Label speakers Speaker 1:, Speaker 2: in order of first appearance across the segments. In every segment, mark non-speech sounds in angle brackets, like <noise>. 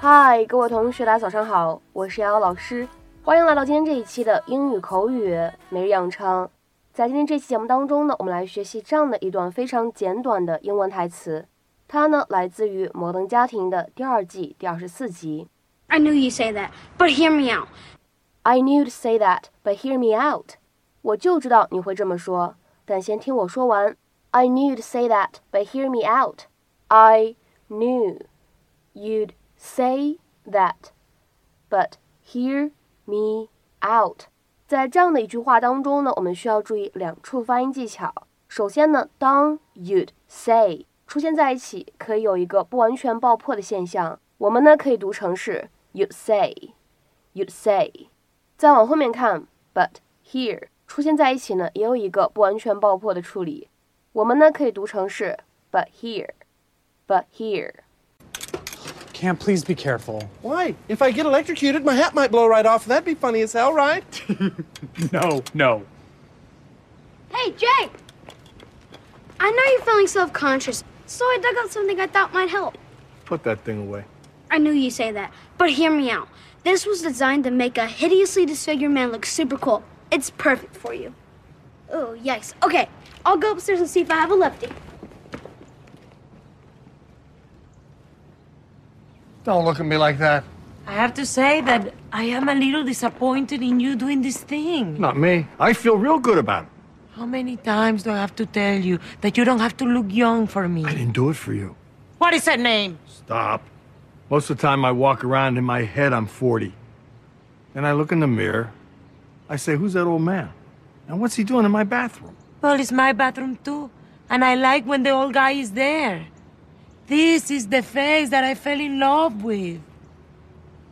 Speaker 1: 嗨，各位同学，大家早上好，我是瑶瑶老师，欢迎来到今天这一期的英语口语每日养成。在今天这期节目当中呢，我们来学习这样的一段非常简短的英文台词，它呢来自于《摩登家庭》的第二季第二十四集。
Speaker 2: I knew you'd say that, but hear me out.
Speaker 1: I knew to say that, but hear me out。我就知道你会这么说，但先听我说完。I knew to say that, but hear me out. I knew you'd say that, but hear me out。在这样的一句话当中呢，我们需要注意两处发音技巧。首先呢，当 you'd say 出现在一起，可以有一个不完全爆破的现象，我们呢可以读成是 you'd say。you'd say。 再往后面看，but hear 出现在一起呢，也有一个不完全爆破的处理。我们呢可以读成是 but hear，but hear。
Speaker 3: Cam, please be careful.
Speaker 4: Why? If I get electrocuted, my hat might blow right off. That'd be funny as hell, right? <laughs>
Speaker 3: no, no.
Speaker 2: Hey, Jake! I know you're feeling self conscious, so I dug up something I thought might help.
Speaker 4: Put that thing away.
Speaker 2: I knew you'd say that, but hear me out. This was designed to make a hideously disfigured man look super cool. It's perfect for you. Oh, yikes. Okay, I'll go upstairs and see if I have a lefty.
Speaker 4: Don't look at me like that.
Speaker 5: I have to say that I am a little disappointed in you doing this thing.
Speaker 4: Not me. I feel real good about it.
Speaker 5: How many times do I have to tell you that you don't have to look young for me?
Speaker 4: I didn't do it for you.
Speaker 5: What is that name?
Speaker 4: Stop. Most of the time I walk around in my head I'm 40. Then I look in the mirror. I say, who's that old man? And what's he doing in my bathroom?
Speaker 5: Well, it's my bathroom too. And I like when the old guy is there. This is the face that I fell in love with.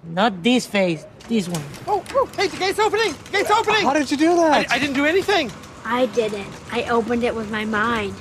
Speaker 5: Not this face, this one.
Speaker 4: Oh, oh, hey, the gate's opening! The gate's opening!
Speaker 3: How did you do that?
Speaker 4: I didn't do anything.
Speaker 2: I didn't. I opened it with my mind.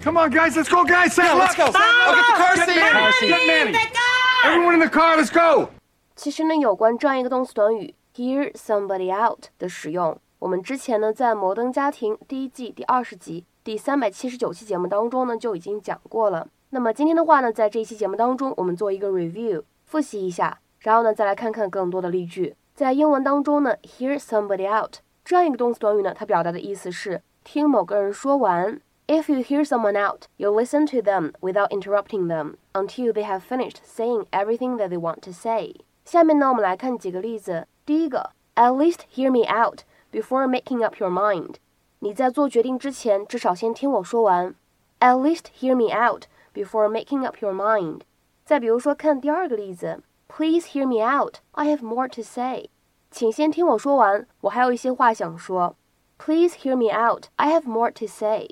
Speaker 4: Come on, guys, let's go, guys. Say
Speaker 3: Yeah, let's go.
Speaker 4: I'll get the car
Speaker 3: Get
Speaker 4: seat.
Speaker 3: Manny. Car seat.
Speaker 4: Get Manny. Everyone in the car, let's go.
Speaker 1: 其实呢，有关这样一个动词短语 hear somebody out 的使用，我们之前呢在《摩登家庭》第一季第二十集第三百七十九期节目当中呢就已经讲过了。那么今天的话呢，在这一期节目当中，我们做一个 review 复习一下，然后呢再来看看更多的例句。在英文当中呢，hear somebody out 这样一个动词短语呢，它表达的意思是听某个人说完。If you hear someone out, you listen to them without interrupting them until they have finished saying everything that they want to say. 下面呢，我们来看几个例子。第一个，At least hear me out before making up your mind。你在做决定之前，至少先听我说完。At least hear me out before making up your mind。再比如说，看第二个例子，Please hear me out. I have more to say。请先听我说完，我还有一些话想说。Please hear me out. I have more to say。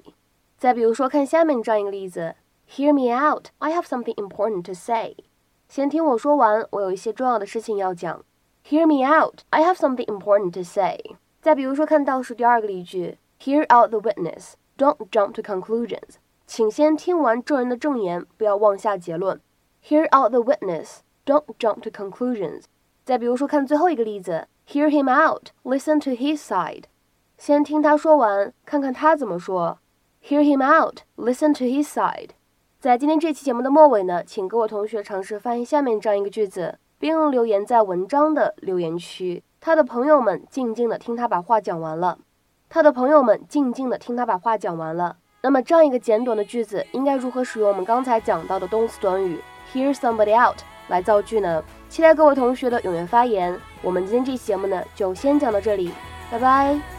Speaker 1: 再比如说，看下面这样一个例子 ，Hear me out. I have something important to say。先听我说完，我有一些重要的事情要讲。Hear me out. I have something important to say。再比如说，看倒数第二个例句，Hear out the witness. Don't jump to conclusions. 请先听完证人的证言，不要妄下结论。Hear out the witness. Don't jump to conclusions. 再比如说，看最后一个例子，Hear him out. Listen to his side. 先听他说完，看看他怎么说。Hear him out. Listen to his side. 在今天这期节目的末尾呢，请各位同学尝试翻译下面这样一个句子，并留言在文章的留言区。他的朋友们静静的听他把话讲完了。他的朋友们静静的听他把话讲完了。那么这样一个简短的句子，应该如何使用我们刚才讲到的动词短语 hear somebody out 来造句呢？期待各位同学的踊跃发言。我们今天这期节目呢，就先讲到这里，拜拜。